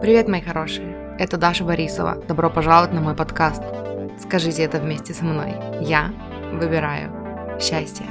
Привет, мои хорошие! Это Даша Борисова. Добро пожаловать на мой подкаст. Скажите это вместе со мной. Я выбираю счастье.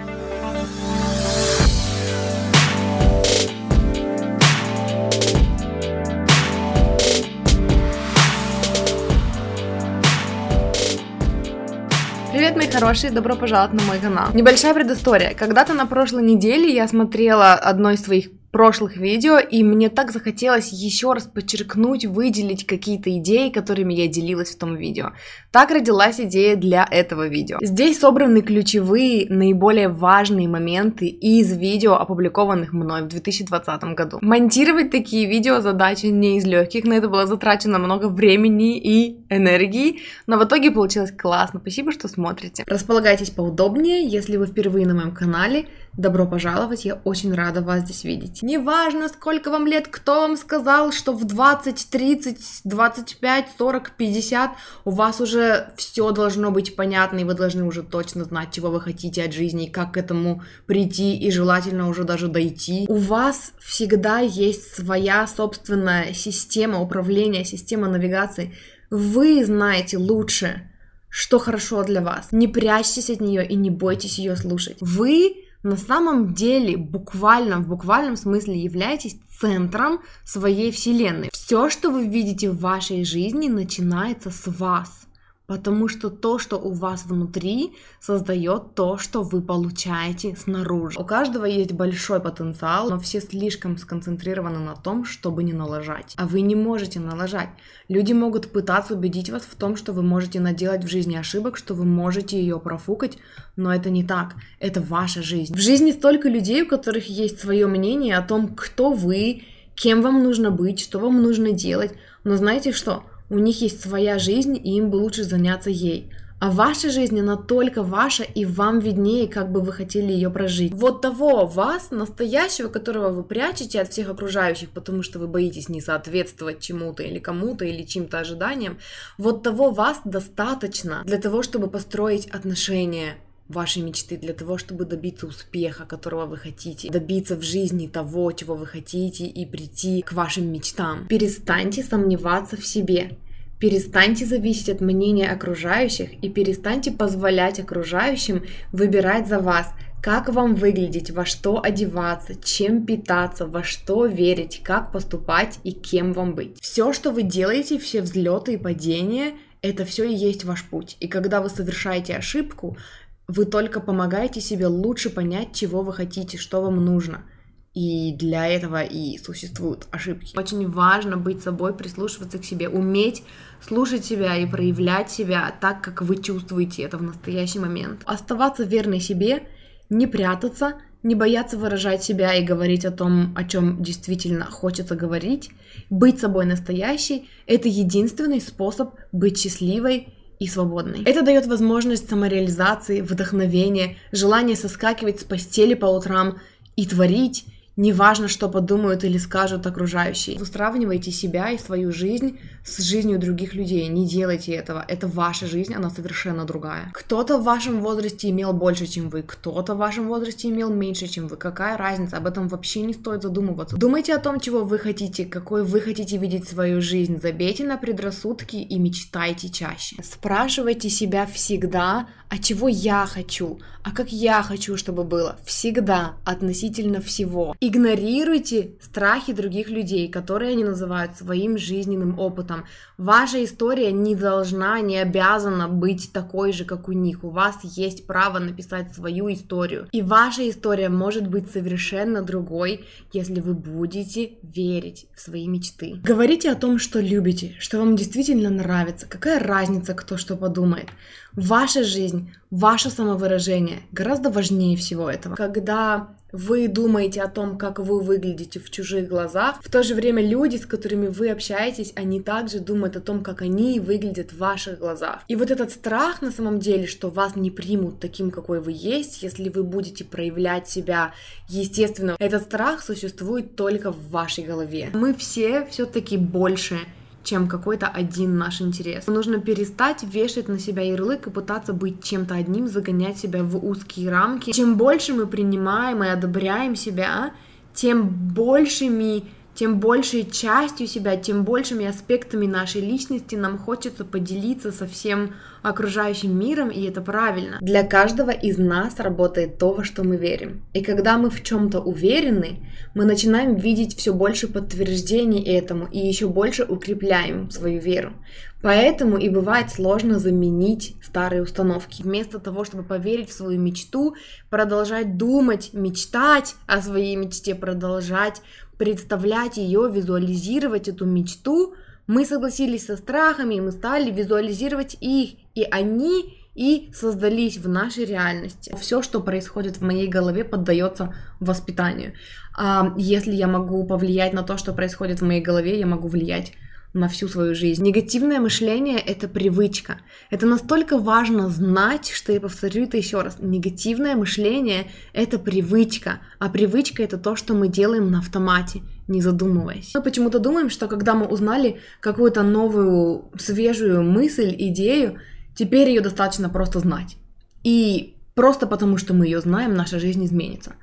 Привет, мои хорошие, добро пожаловать на мой канал. Небольшая предыстория. Когда-то на прошлой неделе я смотрела одно из своих прошлых видео, и мне так захотелось еще раз подчеркнуть, выделить какие-то идеи, которыми я делилась в том видео. Так родилась идея для этого видео. Здесь собраны ключевые, наиболее важные моменты из видео, опубликованных мной в 2020 году. Монтировать такие видео задача не из легких, на это было затрачено много времени и энергии, но в итоге получилось классно. Спасибо, что смотрите. Располагайтесь поудобнее, если вы впервые на моем канале. Добро пожаловать, я очень рада вас здесь видеть. Неважно, сколько вам лет, кто вам сказал, что в 20, 30, 25, 40, 50 у вас уже все должно быть понятно, и вы должны уже точно знать, чего вы хотите от жизни, и как к этому прийти, и желательно уже даже дойти. У вас всегда есть своя собственная система управления, система навигации. Вы знаете лучше, что хорошо для вас. Не прячьтесь от нее и не бойтесь ее слушать. Вы на самом деле буквально, в буквальном смысле являетесь центром своей вселенной. Все, что вы видите в вашей жизни, начинается с вас. Потому что то, что у вас внутри, создает то, что вы получаете снаружи. У каждого есть большой потенциал, но все слишком сконцентрированы на том, чтобы не налажать. А вы не можете налажать. Люди могут пытаться убедить вас в том, что вы можете наделать в жизни ошибок, что вы можете ее профукать, но это не так. Это ваша жизнь. В жизни столько людей, у которых есть свое мнение о том, кто вы, кем вам нужно быть, что вам нужно делать. Но знаете что? У них есть своя жизнь, и им бы лучше заняться ей. А ваша жизнь, она только ваша, и вам виднее, как бы вы хотели ее прожить. Вот того вас, настоящего, которого вы прячете от всех окружающих, потому что вы боитесь не соответствовать чему-то или кому-то, или чьим-то ожиданиям, вот того вас достаточно для того, чтобы построить отношения, вашей мечты, для того, чтобы добиться успеха, которого вы хотите, добиться в жизни того, чего вы хотите и прийти к вашим мечтам. Перестаньте сомневаться в себе. Перестаньте зависеть от мнения окружающих и перестаньте позволять окружающим выбирать за вас, как вам выглядеть, во что одеваться, чем питаться, во что верить, как поступать и кем вам быть. Все, что вы делаете, все взлеты и падения, это все и есть ваш путь. И когда вы совершаете ошибку, вы только помогаете себе лучше понять, чего вы хотите, что вам нужно. И для этого и существуют ошибки. Очень важно быть собой, прислушиваться к себе, уметь слушать себя и проявлять себя так, как вы чувствуете это в настоящий момент. Оставаться верной себе, не прятаться, не бояться выражать себя и говорить о том, о чем действительно хочется говорить, быть собой настоящей – это единственный способ быть счастливой и свободной. Это дает возможность самореализации, вдохновения, желание соскакивать с постели по утрам и творить, Неважно, что подумают или скажут окружающие. Вы сравниваете себя и свою жизнь с жизнью других людей. Не делайте этого. Это ваша жизнь, она совершенно другая. Кто-то в вашем возрасте имел больше, чем вы, кто-то в вашем возрасте имел меньше, чем вы. Какая разница? Об этом вообще не стоит задумываться. Думайте о том, чего вы хотите, какой вы хотите видеть свою жизнь. Забейте на предрассудки и мечтайте чаще. Спрашивайте себя всегда, а чего я хочу, а как я хочу, чтобы было. Всегда, относительно всего. Игнорируйте страхи других людей, которые они называют своим жизненным опытом. Ваша история не должна, не обязана быть такой же, как у них. У вас есть право написать свою историю. И ваша история может быть совершенно другой, если вы будете верить в свои мечты. Говорите о том, что любите, что вам действительно нравится. Какая разница, кто что подумает. Ваша жизнь, ваше самовыражение гораздо важнее всего этого. Когда вы думаете о том, как вы выглядите в чужих глазах, в то же время люди, с которыми вы общаетесь, они также думают о том, как они выглядят в ваших глазах. И вот этот страх на самом деле, что вас не примут таким, какой вы есть, если вы будете проявлять себя естественно, этот страх существует только в вашей голове. Мы все все-таки больше чем какой-то один наш интерес. Нужно перестать вешать на себя ярлык и пытаться быть чем-то одним, загонять себя в узкие рамки. Чем больше мы принимаем и одобряем себя, тем большими тем большей частью себя, тем большими аспектами нашей личности нам хочется поделиться со всем окружающим миром, и это правильно. Для каждого из нас работает то, во что мы верим. И когда мы в чем-то уверены, мы начинаем видеть все больше подтверждений этому и еще больше укрепляем свою веру. Поэтому и бывает сложно заменить старые установки. Вместо того, чтобы поверить в свою мечту, продолжать думать, мечтать о своей мечте, продолжать представлять ее, визуализировать эту мечту, мы согласились со страхами, и мы стали визуализировать их, и они и создались в нашей реальности. Все, что происходит в моей голове, поддается воспитанию. А если я могу повлиять на то, что происходит в моей голове, я могу влиять на всю свою жизнь. Негативное мышление — это привычка. Это настолько важно знать, что я повторю это еще раз. Негативное мышление — это привычка, а привычка — это то, что мы делаем на автомате, не задумываясь. Мы почему-то думаем, что когда мы узнали какую-то новую, свежую мысль, идею, теперь ее достаточно просто знать. И просто потому, что мы ее знаем, наша жизнь изменится.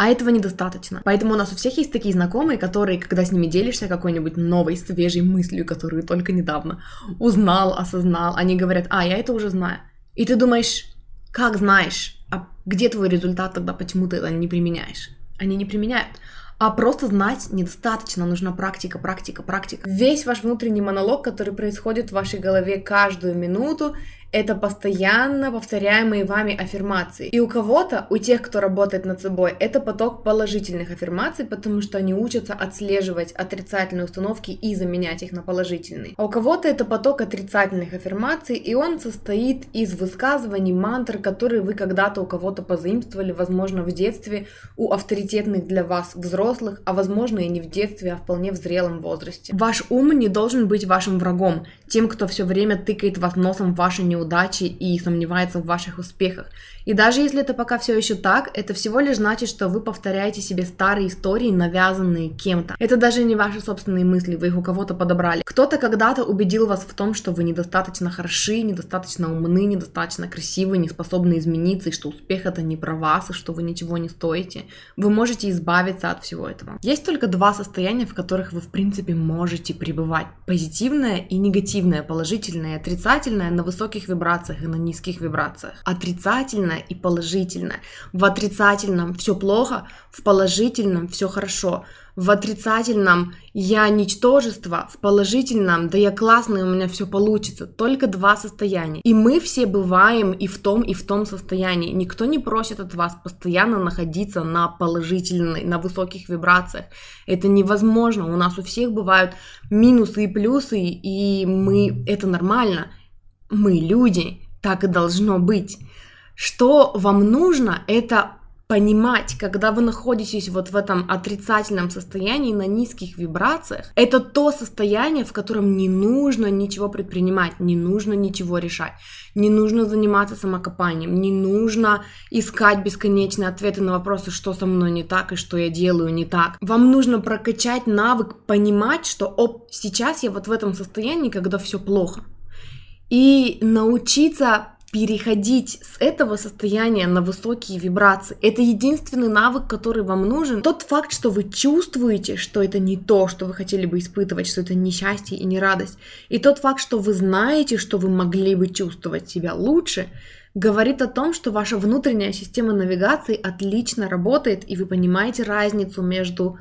А этого недостаточно. Поэтому у нас у всех есть такие знакомые, которые, когда с ними делишься какой-нибудь новой, свежей мыслью, которую только недавно узнал, осознал, они говорят, а, я это уже знаю. И ты думаешь, как знаешь, а где твой результат тогда, почему ты это не применяешь? Они не применяют. А просто знать недостаточно, нужна практика, практика, практика. Весь ваш внутренний монолог, который происходит в вашей голове каждую минуту, это постоянно повторяемые вами аффирмации. И у кого-то, у тех, кто работает над собой, это поток положительных аффирмаций, потому что они учатся отслеживать отрицательные установки и заменять их на положительные. А у кого-то это поток отрицательных аффирмаций, и он состоит из высказываний, мантр, которые вы когда-то у кого-то позаимствовали, возможно, в детстве у авторитетных для вас взрослых, а возможно и не в детстве, а вполне в зрелом возрасте. Ваш ум не должен быть вашим врагом, тем, кто все время тыкает вас носом в ваши неудачи неудачи и сомневается в ваших успехах. И даже если это пока все еще так, это всего лишь значит, что вы повторяете себе старые истории, навязанные кем-то. Это даже не ваши собственные мысли, вы их у кого-то подобрали. Кто-то когда-то убедил вас в том, что вы недостаточно хороши, недостаточно умны, недостаточно красивы, не способны измениться, и что успех это не про вас, и что вы ничего не стоите. Вы можете избавиться от всего этого. Есть только два состояния, в которых вы в принципе можете пребывать. Позитивное и негативное, положительное и отрицательное на высоких вибрациях и на низких вибрациях. Отрицательное и положительное. В отрицательном все плохо, в положительном все хорошо. В отрицательном я ничтожество, в положительном да я классный, у меня все получится. Только два состояния. И мы все бываем и в том, и в том состоянии. Никто не просит от вас постоянно находиться на положительной, на высоких вибрациях. Это невозможно. У нас у всех бывают минусы и плюсы, и мы это нормально мы люди, так и должно быть. Что вам нужно, это понимать, когда вы находитесь вот в этом отрицательном состоянии на низких вибрациях, это то состояние, в котором не нужно ничего предпринимать, не нужно ничего решать, не нужно заниматься самокопанием, не нужно искать бесконечные ответы на вопросы, что со мной не так и что я делаю не так. Вам нужно прокачать навык понимать, что оп, сейчас я вот в этом состоянии, когда все плохо и научиться переходить с этого состояния на высокие вибрации. Это единственный навык, который вам нужен. Тот факт, что вы чувствуете, что это не то, что вы хотели бы испытывать, что это не счастье и не радость. И тот факт, что вы знаете, что вы могли бы чувствовать себя лучше, говорит о том, что ваша внутренняя система навигации отлично работает, и вы понимаете разницу между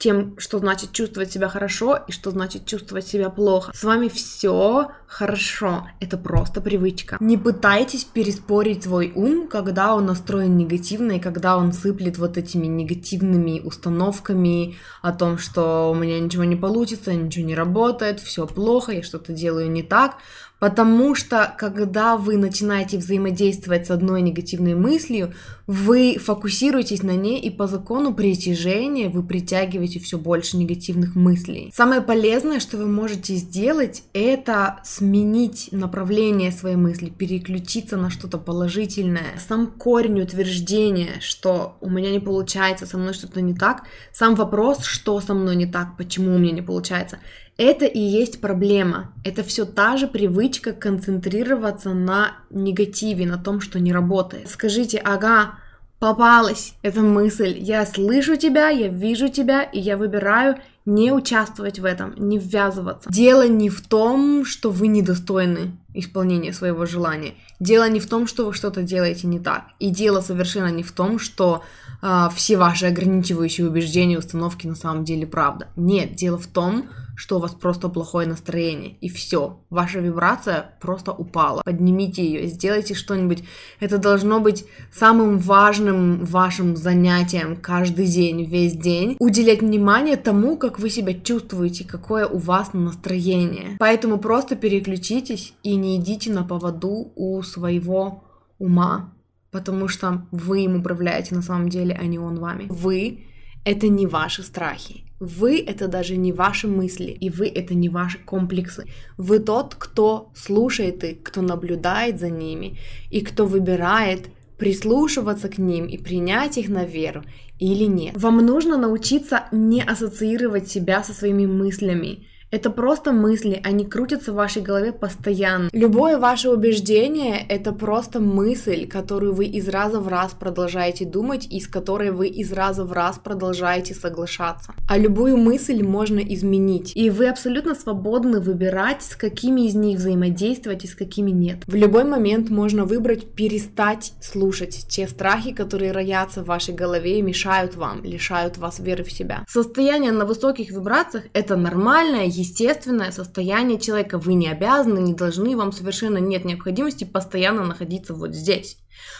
тем, что значит чувствовать себя хорошо и что значит чувствовать себя плохо. С вами все хорошо, это просто привычка. Не пытайтесь переспорить свой ум, когда он настроен негативно и когда он сыплет вот этими негативными установками о том, что у меня ничего не получится, ничего не работает, все плохо, я что-то делаю не так. Потому что, когда вы начинаете взаимодействовать с одной негативной мыслью, вы фокусируетесь на ней, и по закону притяжения вы притягиваете все больше негативных мыслей. Самое полезное, что вы можете сделать, это сменить направление своей мысли, переключиться на что-то положительное. Сам корень утверждения, что у меня не получается, со мной что-то не так, сам вопрос, что со мной не так, почему у меня не получается, это и есть проблема. Это все та же привычка концентрироваться на негативе, на том, что не работает. Скажите, ага, попалась эта мысль. Я слышу тебя, я вижу тебя, и я выбираю не участвовать в этом, не ввязываться. Дело не в том, что вы недостойны исполнения своего желания. Дело не в том, что вы что-то делаете не так. И дело совершенно не в том, что э, все ваши ограничивающие убеждения, установки на самом деле правда. Нет, дело в том, что у вас просто плохое настроение. И все. Ваша вибрация просто упала. Поднимите ее, сделайте что-нибудь. Это должно быть самым важным вашим занятием каждый день, весь день. Уделять внимание тому, как вы себя чувствуете, какое у вас настроение. Поэтому просто переключитесь и не идите на поводу у своего ума, потому что вы им управляете на самом деле, а не он вами. Вы — это не ваши страхи. Вы — это даже не ваши мысли, и вы — это не ваши комплексы. Вы тот, кто слушает их, кто наблюдает за ними, и кто выбирает прислушиваться к ним и принять их на веру или нет. Вам нужно научиться не ассоциировать себя со своими мыслями, это просто мысли, они крутятся в вашей голове постоянно. Любое ваше убеждение — это просто мысль, которую вы из раза в раз продолжаете думать и с которой вы из раза в раз продолжаете соглашаться. А любую мысль можно изменить. И вы абсолютно свободны выбирать, с какими из них взаимодействовать и с какими нет. В любой момент можно выбрать перестать слушать те страхи, которые роятся в вашей голове и мешают вам, лишают вас веры в себя. Состояние на высоких вибрациях — это нормальное, естественное состояние человека. Вы не обязаны, не должны, вам совершенно нет необходимости постоянно находиться вот здесь.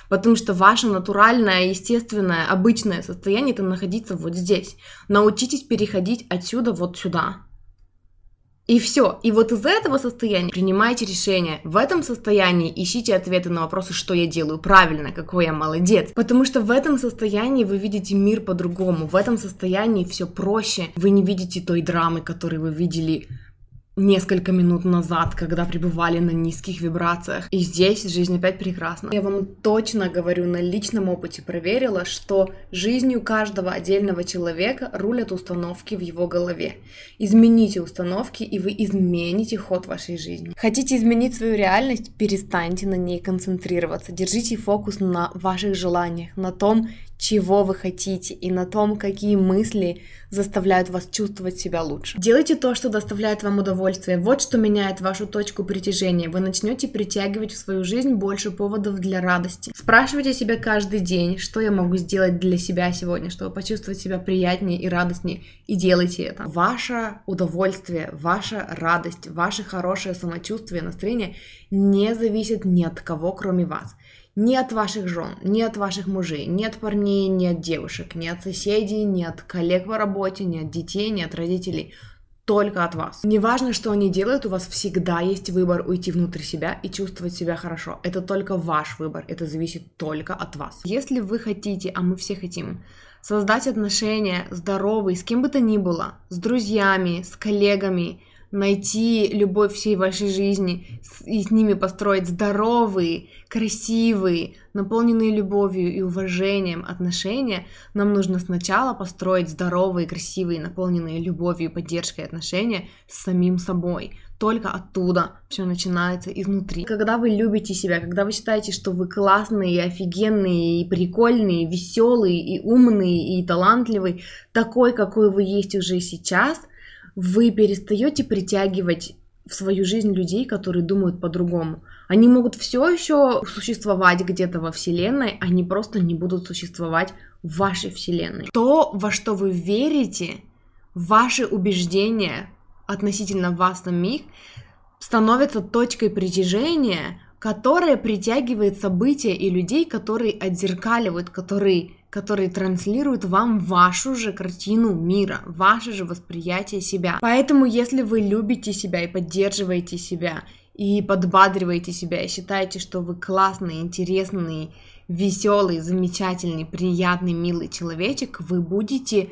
Потому что ваше натуральное, естественное, обычное состояние это находиться вот здесь. Научитесь переходить отсюда вот сюда. И все. И вот из этого состояния принимайте решение. В этом состоянии ищите ответы на вопросы, что я делаю правильно, какой я молодец. Потому что в этом состоянии вы видите мир по-другому. В этом состоянии все проще. Вы не видите той драмы, которую вы видели несколько минут назад, когда пребывали на низких вибрациях. И здесь жизнь опять прекрасна. Я вам точно говорю, на личном опыте проверила, что жизнью каждого отдельного человека рулят установки в его голове. Измените установки, и вы измените ход вашей жизни. Хотите изменить свою реальность? Перестаньте на ней концентрироваться. Держите фокус на ваших желаниях, на том, чего вы хотите и на том, какие мысли заставляют вас чувствовать себя лучше. Делайте то, что доставляет вам удовольствие. Вот что меняет вашу точку притяжения. Вы начнете притягивать в свою жизнь больше поводов для радости. Спрашивайте себя каждый день, что я могу сделать для себя сегодня, чтобы почувствовать себя приятнее и радостнее. И делайте это. Ваше удовольствие, ваша радость, ваше хорошее самочувствие, настроение не зависит ни от кого, кроме вас ни от ваших жен, ни от ваших мужей, ни от парней, ни от девушек, ни от соседей, ни от коллег по работе, ни от детей, ни от родителей. Только от вас. Неважно, что они делают, у вас всегда есть выбор уйти внутрь себя и чувствовать себя хорошо. Это только ваш выбор, это зависит только от вас. Если вы хотите, а мы все хотим, создать отношения здоровые с кем бы то ни было, с друзьями, с коллегами, найти любовь всей вашей жизни и с ними построить здоровые, красивые, наполненные любовью и уважением отношения, нам нужно сначала построить здоровые, красивые, наполненные любовью и поддержкой отношения с самим собой. Только оттуда все начинается изнутри. Когда вы любите себя, когда вы считаете, что вы классные, офигенные, и прикольные, веселые, и умные, и талантливый, такой, какой вы есть уже сейчас, вы перестаете притягивать в свою жизнь людей, которые думают по-другому. Они могут все еще существовать где-то во Вселенной, они просто не будут существовать в вашей Вселенной. То, во что вы верите, ваши убеждения относительно вас самих, становится точкой притяжения, которая притягивает события и людей, которые отзеркаливают, которые которые транслируют вам вашу же картину мира, ваше же восприятие себя. Поэтому, если вы любите себя и поддерживаете себя, и подбадриваете себя, и считаете, что вы классный, интересный, веселый, замечательный, приятный, милый человечек, вы будете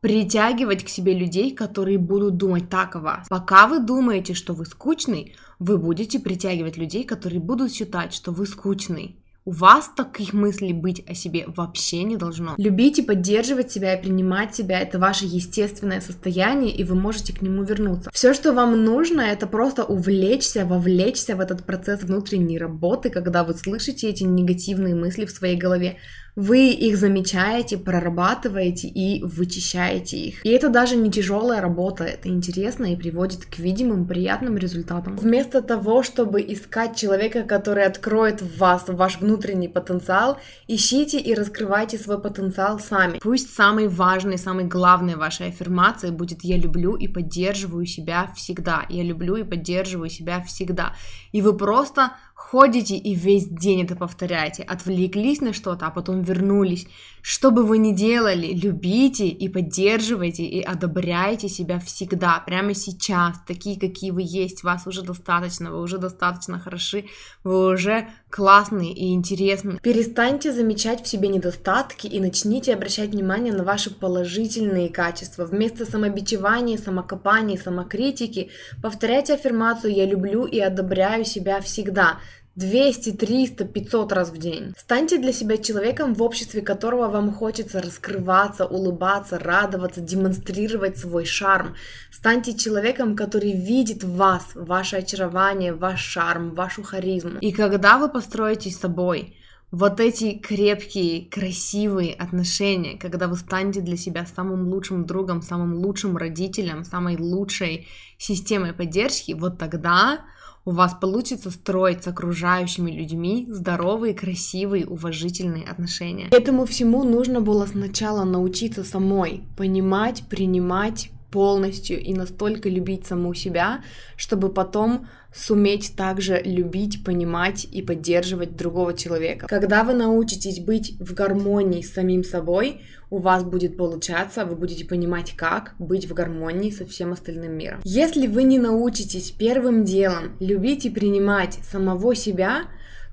притягивать к себе людей, которые будут думать так о вас. Пока вы думаете, что вы скучный, вы будете притягивать людей, которые будут считать, что вы скучный. У вас таких мыслей быть о себе вообще не должно. Любить и поддерживать себя и принимать себя – это ваше естественное состояние, и вы можете к нему вернуться. Все, что вам нужно, это просто увлечься, вовлечься в этот процесс внутренней работы, когда вы слышите эти негативные мысли в своей голове. Вы их замечаете, прорабатываете и вычищаете их. И это даже не тяжелая работа, это интересно и приводит к видимым приятным результатам. Вместо того, чтобы искать человека, который откроет в вас ваш внутренний потенциал, ищите и раскрывайте свой потенциал сами. Пусть самой важной, самой главной вашей аффирмацией будет «я люблю и поддерживаю себя всегда». Я люблю и поддерживаю себя всегда. И вы просто ходите и весь день это повторяете, отвлеклись на что-то, а потом вернулись. Что бы вы ни делали, любите и поддерживайте и одобряйте себя всегда, прямо сейчас, такие, какие вы есть, вас уже достаточно, вы уже достаточно хороши, вы уже классные и интересные. Перестаньте замечать в себе недостатки и начните обращать внимание на ваши положительные качества. Вместо самобичевания, самокопания, самокритики повторяйте аффирмацию «я люблю и одобряю себя всегда», 200, 300, 500 раз в день. Станьте для себя человеком, в обществе которого вам хочется раскрываться, улыбаться, радоваться, демонстрировать свой шарм. Станьте человеком, который видит вас, ваше очарование, ваш шарм, вашу харизму. И когда вы построите с собой вот эти крепкие, красивые отношения, когда вы станете для себя самым лучшим другом, самым лучшим родителем, самой лучшей системой поддержки, вот тогда у вас получится строить с окружающими людьми здоровые, красивые, уважительные отношения. Этому всему нужно было сначала научиться самой понимать, принимать полностью и настолько любить саму себя, чтобы потом суметь также любить, понимать и поддерживать другого человека. Когда вы научитесь быть в гармонии с самим собой, у вас будет получаться, вы будете понимать, как быть в гармонии со всем остальным миром. Если вы не научитесь первым делом любить и принимать самого себя,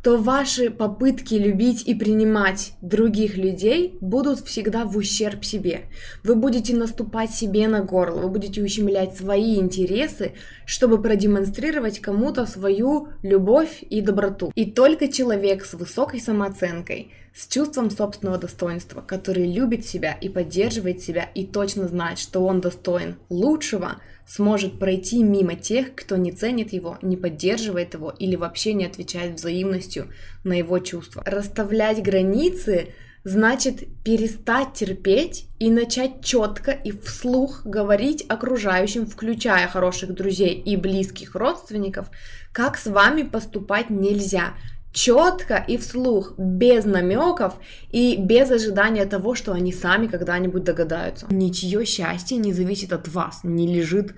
то ваши попытки любить и принимать других людей будут всегда в ущерб себе. Вы будете наступать себе на горло, вы будете ущемлять свои интересы, чтобы продемонстрировать кому-то свою любовь и доброту. И только человек с высокой самооценкой, с чувством собственного достоинства, который любит себя и поддерживает себя и точно знает, что он достоин лучшего, сможет пройти мимо тех, кто не ценит его, не поддерживает его или вообще не отвечает взаимностью на его чувства. Расставлять границы значит перестать терпеть и начать четко и вслух говорить окружающим, включая хороших друзей и близких родственников, как с вами поступать нельзя, четко и вслух, без намеков и без ожидания того, что они сами когда-нибудь догадаются. Ничье счастье не зависит от вас, не лежит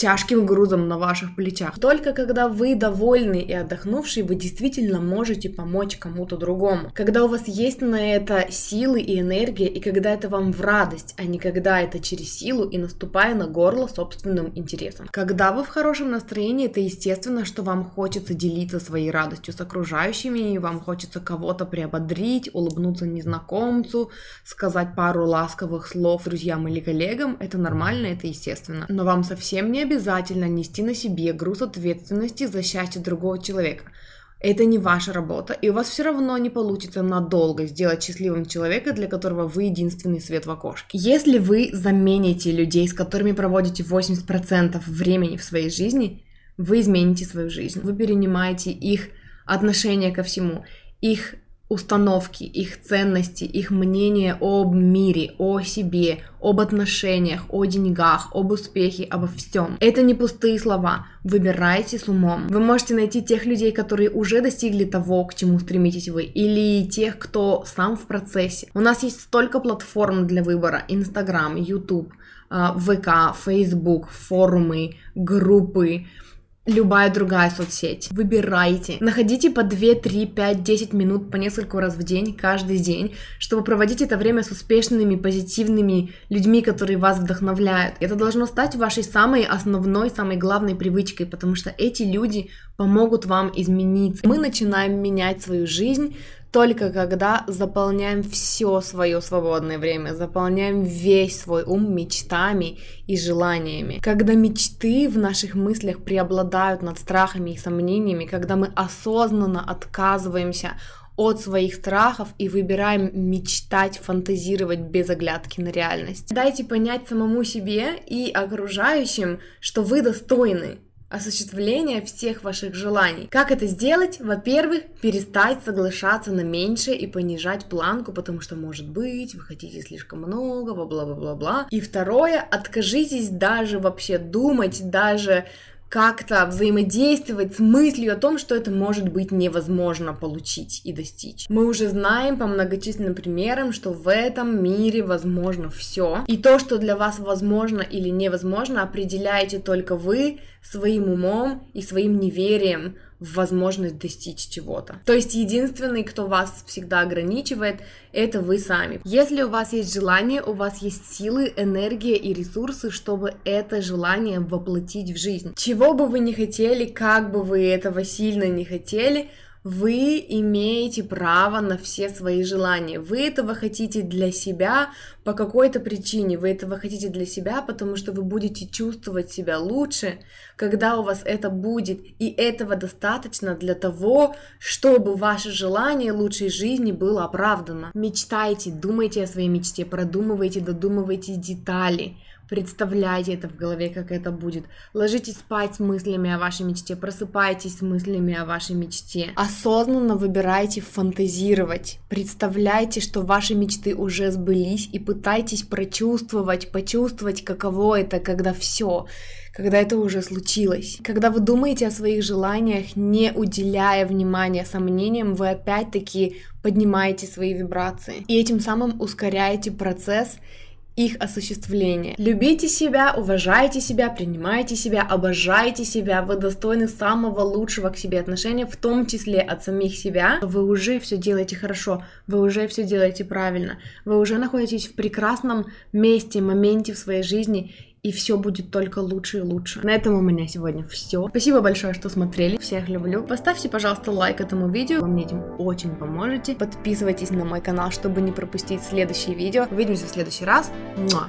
тяжким грузом на ваших плечах. Только когда вы довольны и отдохнувший, вы действительно можете помочь кому-то другому. Когда у вас есть на это силы и энергия, и когда это вам в радость, а не когда это через силу и наступая на горло собственным интересом. Когда вы в хорошем настроении, это естественно, что вам хочется делиться своей радостью с окружающими, и вам хочется кого-то приободрить, улыбнуться незнакомцу, сказать пару ласковых слов друзьям или коллегам. Это нормально, это естественно. Но вам совсем не обязательно нести на себе груз ответственности за счастье другого человека. Это не ваша работа, и у вас все равно не получится надолго сделать счастливым человека, для которого вы единственный свет в окошке. Если вы замените людей, с которыми проводите 80% времени в своей жизни, вы измените свою жизнь. Вы перенимаете их отношение ко всему, их установки, их ценности, их мнение об мире, о себе, об отношениях, о деньгах, об успехе, обо всем. Это не пустые слова. Выбирайте с умом. Вы можете найти тех людей, которые уже достигли того, к чему стремитесь вы, или тех, кто сам в процессе. У нас есть столько платформ для выбора. Инстаграм, Ютуб, а, ВК, Фейсбук, форумы, группы любая другая соцсеть. Выбирайте. Находите по 2, 3, 5, 10 минут по несколько раз в день, каждый день, чтобы проводить это время с успешными, позитивными людьми, которые вас вдохновляют. Это должно стать вашей самой основной, самой главной привычкой, потому что эти люди помогут вам измениться. Мы начинаем менять свою жизнь только когда заполняем все свое свободное время, заполняем весь свой ум мечтами и желаниями. Когда мечты в наших мыслях преобладают над страхами и сомнениями, когда мы осознанно отказываемся от своих страхов и выбираем мечтать, фантазировать без оглядки на реальность. Дайте понять самому себе и окружающим, что вы достойны, осуществления всех ваших желаний. Как это сделать? Во-первых, перестать соглашаться на меньшее и понижать планку, потому что, может быть, вы хотите слишком много, бла-бла-бла-бла. И второе, откажитесь даже вообще думать, даже как-то взаимодействовать с мыслью о том, что это может быть невозможно получить и достичь. Мы уже знаем по многочисленным примерам, что в этом мире возможно все. И то, что для вас возможно или невозможно, определяете только вы своим умом и своим неверием возможность достичь чего-то. То есть единственный, кто вас всегда ограничивает, это вы сами. Если у вас есть желание, у вас есть силы, энергия и ресурсы, чтобы это желание воплотить в жизнь. Чего бы вы ни хотели, как бы вы этого сильно не хотели, вы имеете право на все свои желания. Вы этого хотите для себя по какой-то причине. Вы этого хотите для себя, потому что вы будете чувствовать себя лучше, когда у вас это будет. И этого достаточно для того, чтобы ваше желание лучшей жизни было оправдано. Мечтайте, думайте о своей мечте, продумывайте, додумывайте детали. Представляйте это в голове, как это будет. Ложитесь спать с мыслями о вашей мечте, просыпайтесь с мыслями о вашей мечте. Осознанно выбирайте фантазировать. Представляйте, что ваши мечты уже сбылись и пытайтесь прочувствовать, почувствовать, каково это, когда все, когда это уже случилось. Когда вы думаете о своих желаниях, не уделяя внимания сомнениям, вы опять-таки поднимаете свои вибрации. И этим самым ускоряете процесс их осуществления. Любите себя, уважайте себя, принимайте себя, обожайте себя, вы достойны самого лучшего к себе отношения, в том числе от самих себя. Вы уже все делаете хорошо, вы уже все делаете правильно, вы уже находитесь в прекрасном месте, моменте в своей жизни, и все будет только лучше и лучше. На этом у меня сегодня все. Спасибо большое, что смотрели. Всех люблю. Поставьте, пожалуйста, лайк этому видео. Вы мне этим очень поможете. Подписывайтесь на мой канал, чтобы не пропустить следующие видео. Увидимся в следующий раз. Муа!